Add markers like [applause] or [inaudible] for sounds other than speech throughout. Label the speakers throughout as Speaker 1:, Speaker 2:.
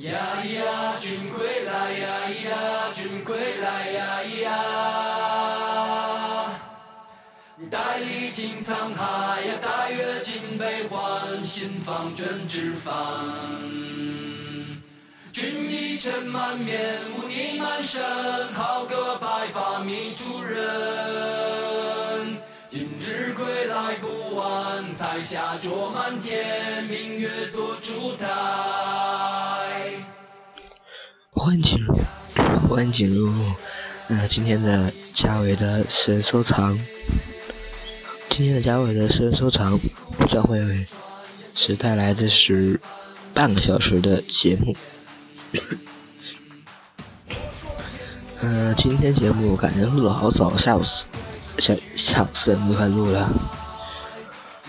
Speaker 1: 呀咿呀，君归来呀咿呀，君归来呀咿呀。待历经沧海呀，待阅尽悲欢，心方卷纸帆。君衣尘满面，污泥满身，好个白发迷途人。今日归来不晚，彩霞灼满天，明月做烛台。
Speaker 2: 欢迎进入，欢迎进入，呃，今天的嘉伟的私人收藏。今天的嘉伟的私人收藏将会是带来的是半个小时的节目。嗯，[laughs] 今天节目感觉录的好早，下午四下下午四点钟开录了，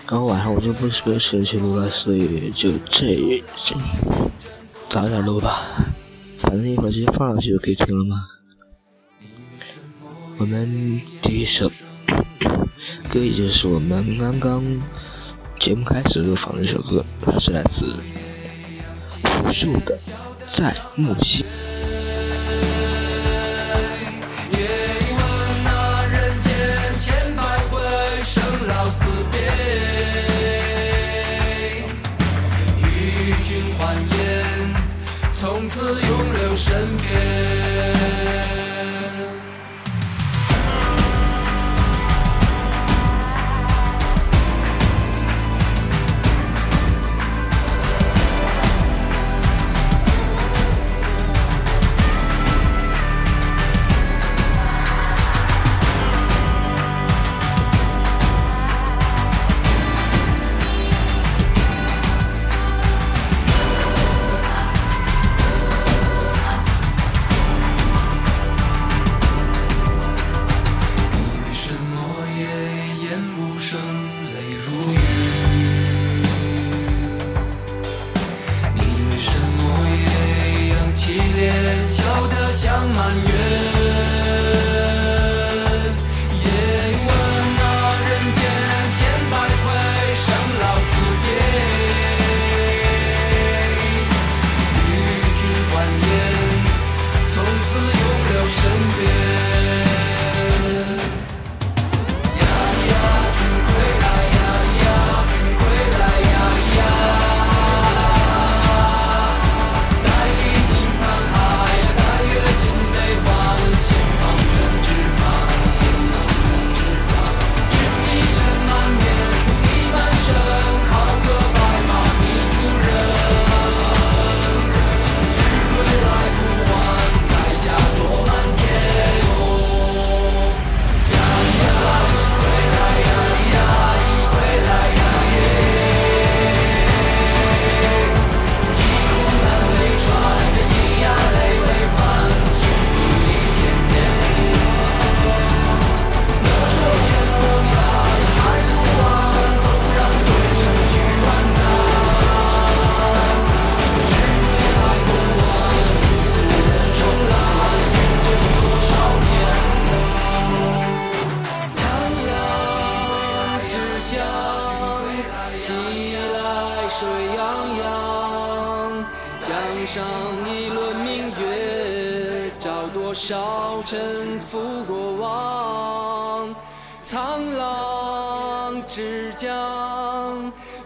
Speaker 2: 然后晚上我就不没有时间去录了，所以就这这早点录吧。反正一会儿直接放上去就可以听了吗？我们第一首歌，也就是我们刚刚节目开始就放的一首歌，是来自朴树的《在木
Speaker 1: 星》。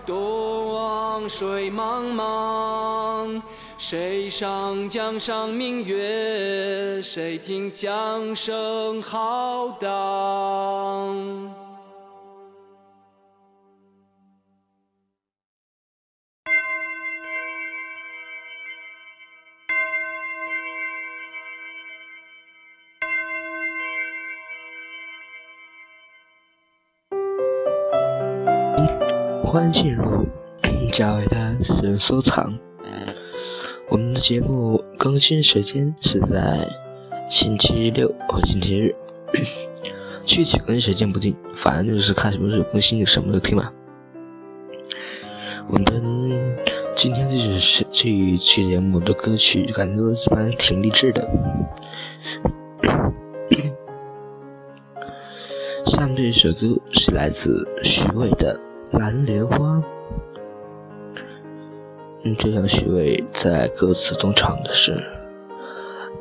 Speaker 1: 东，望水茫茫。谁上江上明月？谁听江声浩荡？
Speaker 2: 欢迎进入嘉伟的私人收藏。我们的节目更新时间是在星期六和 [coughs] 星期日，[coughs] 具体更新时间不定，反正就是看什么时候更新就什么时候听嘛。我们今天这是这一期节目的歌曲，感觉都反正挺励志的。[coughs] 下面这首歌是来自徐伟的。蓝莲花，就像许巍在歌词中唱的是：“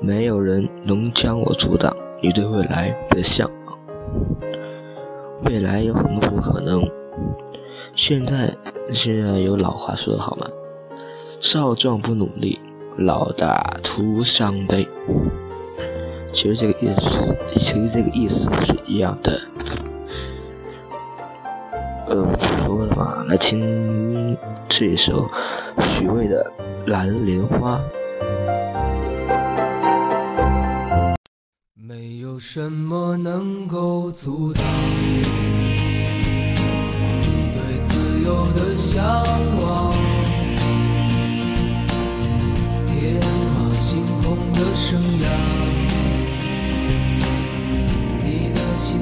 Speaker 2: 没有人能将我阻挡你对未来的向往。未来有很多种可能，现在现在有老话说的好吗？少壮不努力，老大徒伤悲。其实这个意思，其实这个意思是一样的。呃，啊，来听这一首许巍的《蓝莲花》。
Speaker 1: 没有什么能够阻挡你对自由的向往，天马行空的生涯，你的心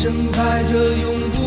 Speaker 1: 盛开着永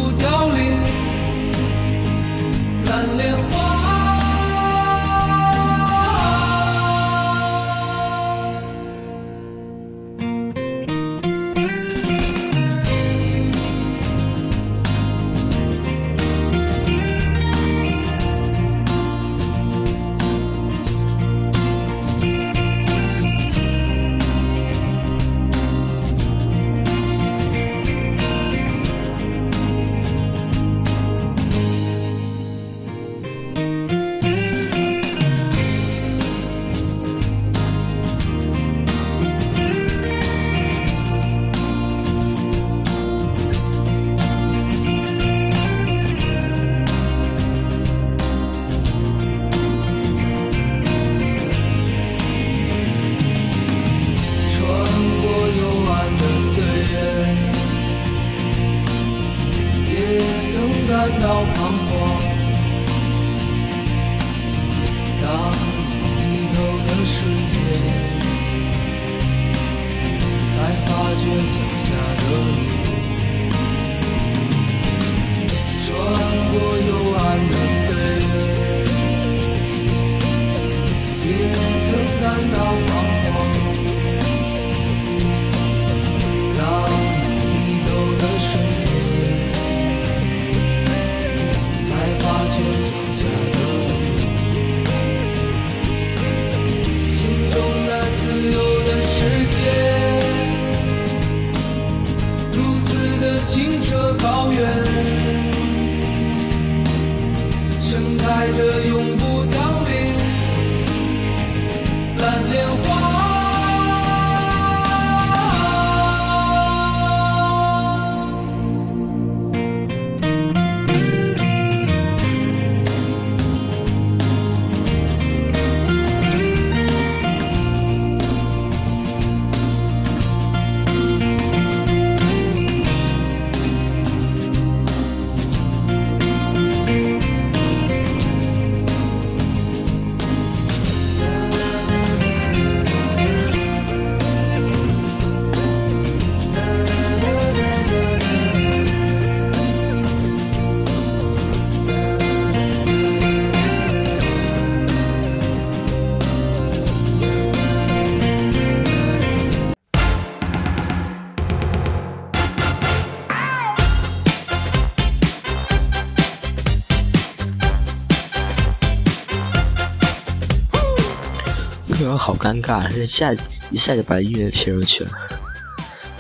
Speaker 2: 好尴尬，一下一下就把音乐切入去了，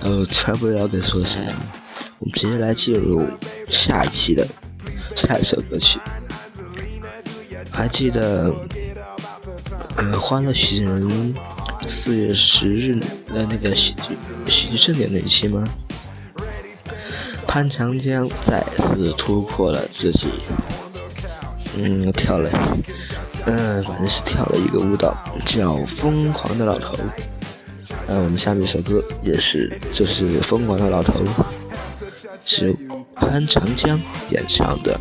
Speaker 2: 呃，突然不知道该说啥，我们直接来进入下一期的下一首歌曲。还记得，呃，《欢乐喜剧人》四月十日的那个喜剧喜剧盛典那一期吗？潘长江再次突破了自己，嗯，跳了，嗯，反正是跳了一个舞蹈，叫《疯狂的老头》。那、嗯、我们下面一首歌也是，就是《疯狂的老头》，是潘长江演唱的。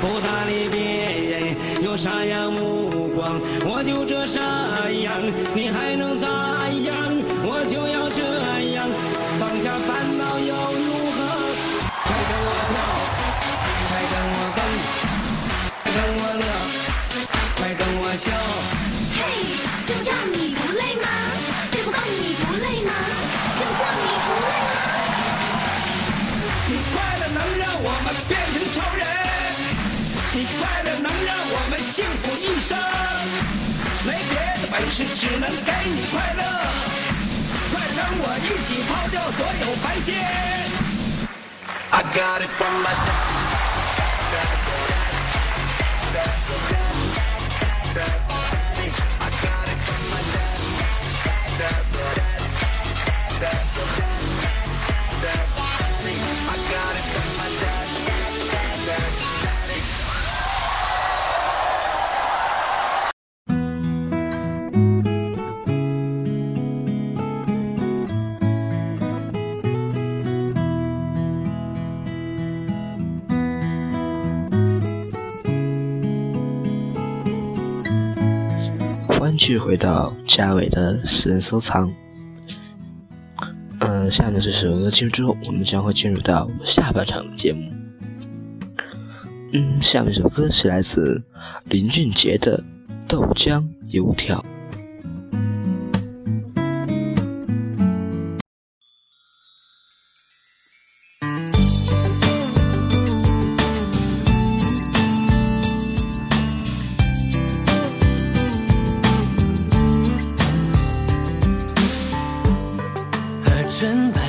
Speaker 3: 不搭理别人，有啥样？只能给你快乐，快跟我一起抛掉所有烦心。
Speaker 4: I got it from my dad.
Speaker 2: 继续回到嘉伟的私人收藏。嗯下面这首歌进入之后，我们将会进入到下半场的节目。嗯，下面一首歌是来自林俊杰的豆浆油条。
Speaker 5: 身旁。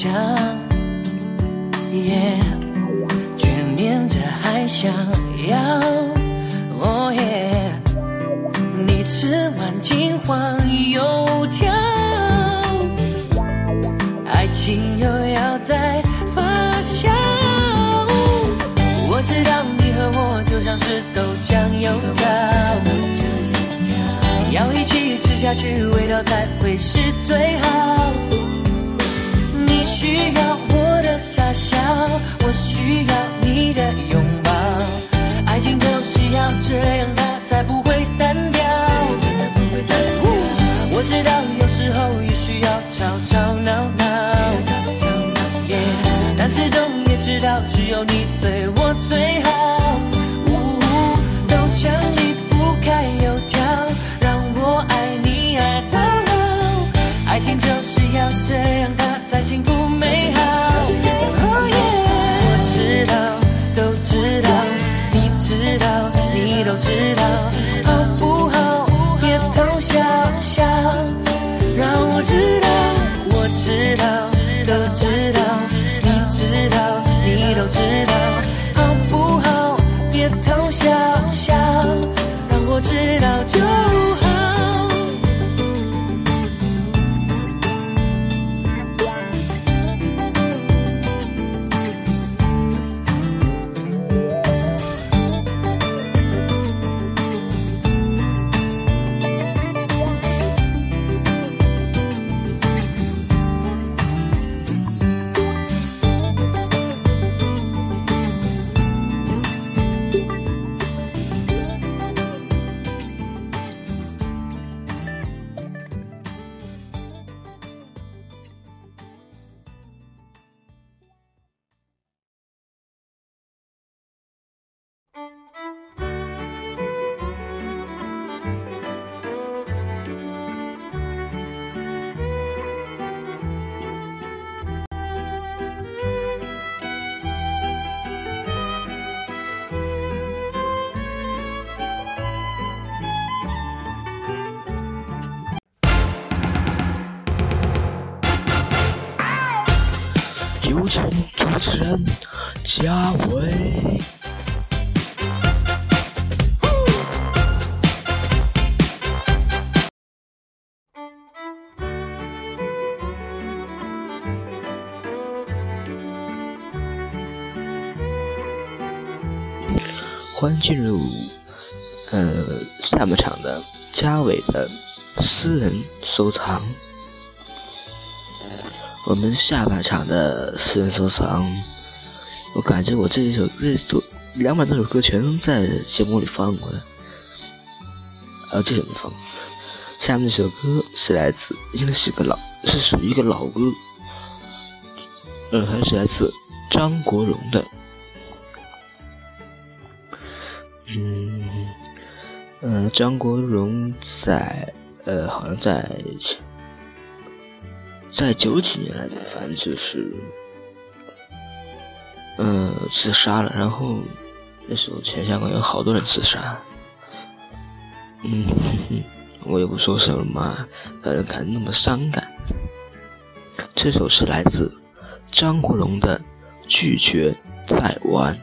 Speaker 5: 豆浆，耶，却念着还想要，哦耶，你吃完金黄油条，爱情又要再发酵。我知道你和我就像是豆浆油条。要一起吃下去，味道才会是最好。需要我的傻笑，我需要你的拥抱。爱情就是要这样，它才不会单调。我知道
Speaker 2: 主持人嘉伟。欢迎进入呃下半场的嘉伟的私人收藏。我们下半场的私人收藏，我感觉我这一首这首两百多首歌全都在节目里放过了，啊，这首没放。下面这首歌是来自，应该是个老，是属于一个老歌，呃，还是来自张国荣的，嗯，呃，张国荣在，呃，好像在。在九几年来的，反正就是，呃，自杀了。然后那时候全香港有好多人自杀，嗯，哼哼，我也不说什么嘛，反正看那么伤感。这首是来自张国荣的《拒绝再玩》。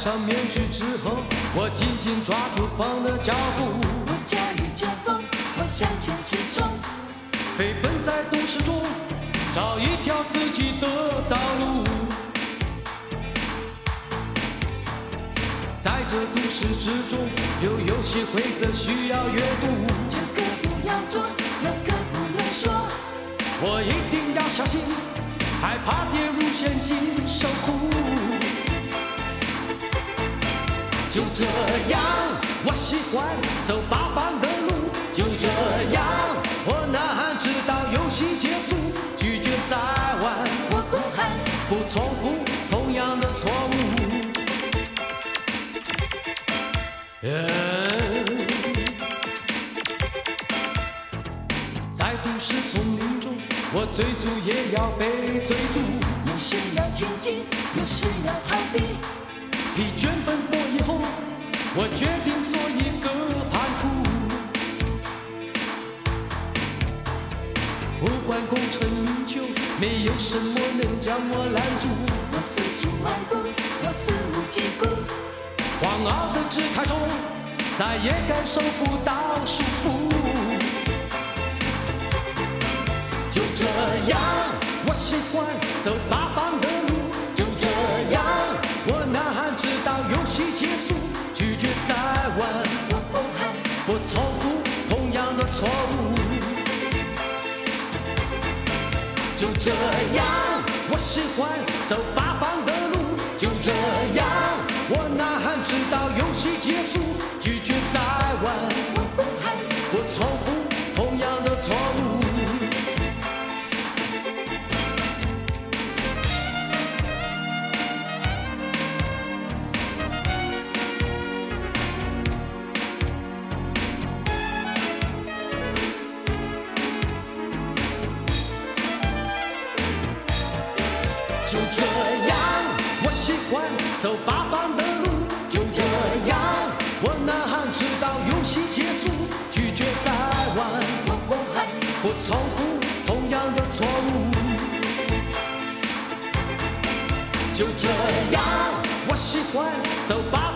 Speaker 6: 上面具之后，我紧紧抓住风的脚步，
Speaker 7: 我驾驭着风，我向前直冲。
Speaker 6: 飞奔在都市中，找一条自己的道路。在这都市之中，有游戏规则需要阅读，
Speaker 7: 这个不要做，那个不能说。
Speaker 6: 我一定要小心，害怕跌入陷阱受苦。就这样，我喜欢走八方的路。就这样，我呐喊直到游戏结束，拒绝再玩，
Speaker 7: 我不喊，
Speaker 6: 不重复同样的错误。在都市丛林中，我追逐也要被追逐。
Speaker 7: 有时要前进，有时要逃避。
Speaker 6: 疲倦奔波以后，我决定做一个叛徒。不管功成名就，没有什么能将我拦住。
Speaker 7: 我四处漫步，我肆无忌顾。
Speaker 6: 狂傲的姿态中，再也感受不到束缚。就这样，我喜欢走八方的戏结束，拒绝再玩，
Speaker 7: 我不喊，
Speaker 6: 不重复同样的错误。就这样，我喜欢走八方的这样，我喜欢走
Speaker 2: 吧。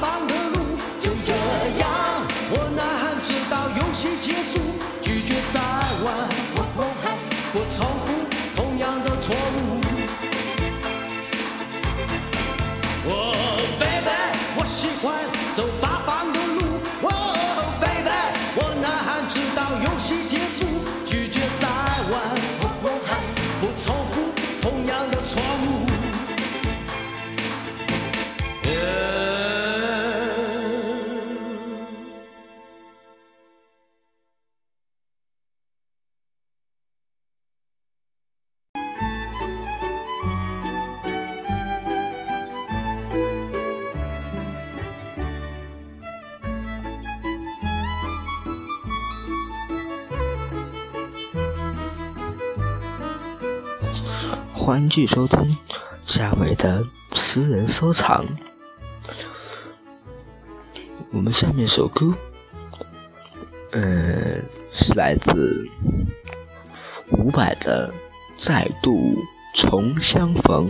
Speaker 2: 根据收听佳伟的私人收藏。我们下面首歌，嗯，是来自伍佰的《再度重相逢》。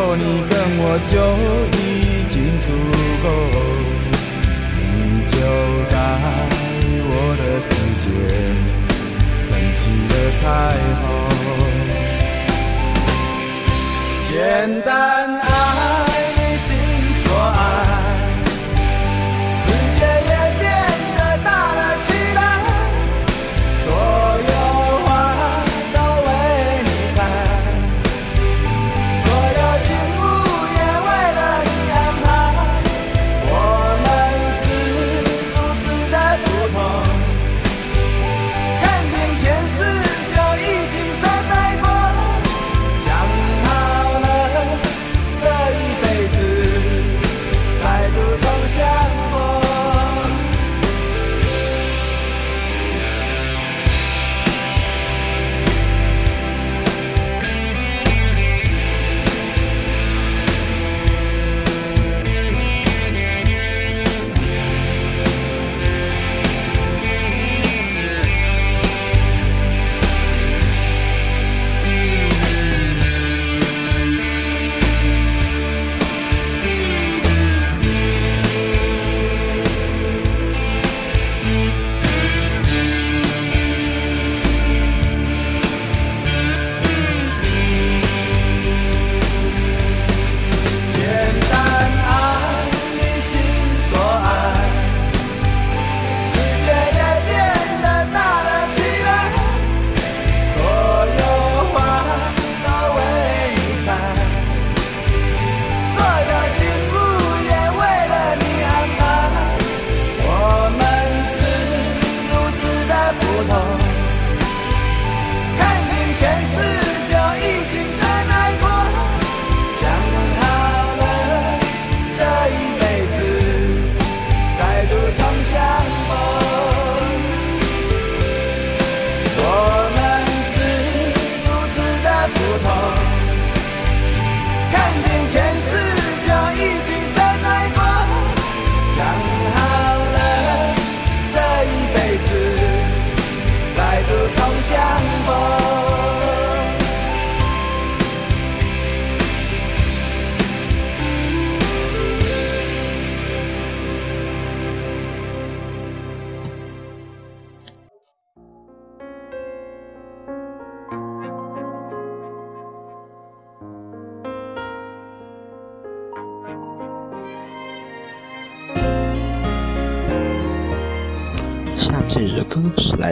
Speaker 8: 有你跟我就已经足够。你就在我的世界升起了彩虹，简单爱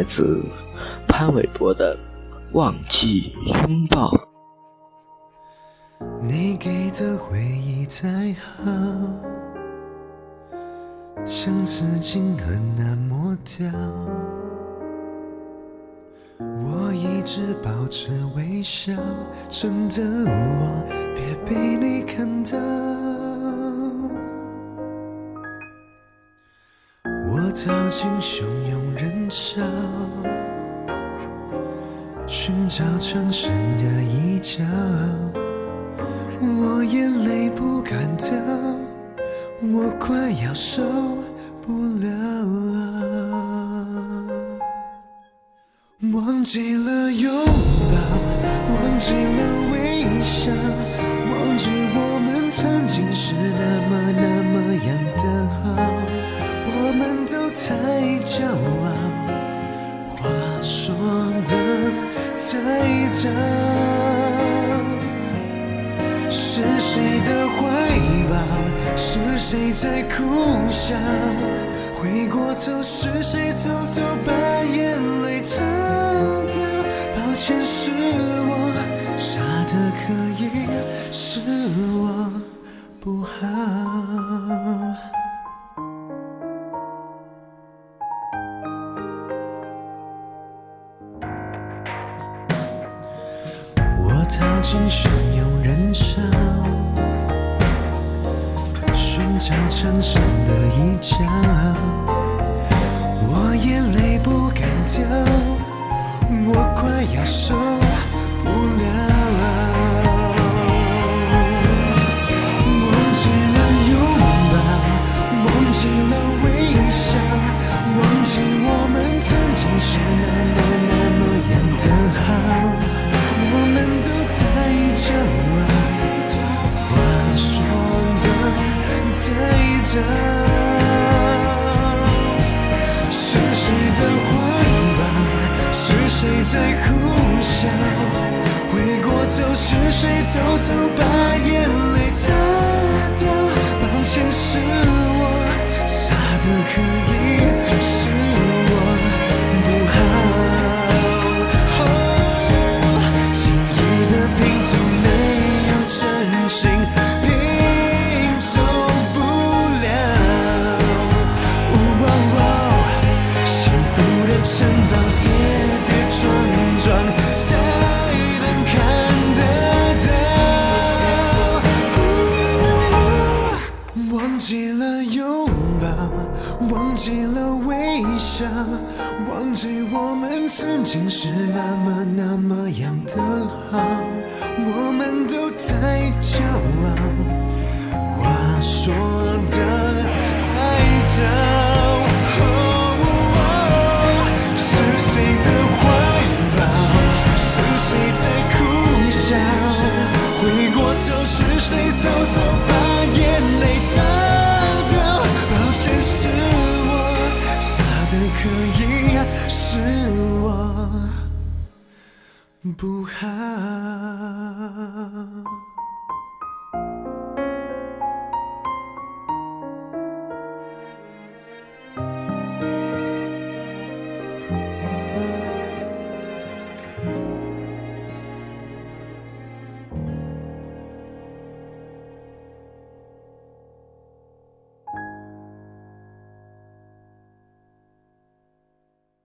Speaker 2: 自潘玮柏的《忘记拥抱》。
Speaker 9: 你给的回忆再好，像刺青很难抹掉。我一直保持微笑，真的我别被你看到。我逃进汹涌人潮，寻找藏身的一角。我眼泪不敢掉，我快要受不了了。忘记了拥抱，忘记了微笑，忘记我们曾经是那么那么样的好。都太骄傲，话说的太早。是谁的怀抱？是谁在苦笑？回过头，是谁偷偷把眼泪擦掉？抱歉，是我傻的可以，是我不好。谁偷偷把眼泪擦掉？抱歉，是我傻得可曾经是那么那么样的好，我们都太骄傲，话说的太早。是谁的怀抱？是谁在苦笑？回过头，是谁偷偷把眼泪擦掉？抱歉，是我傻的可以，不好。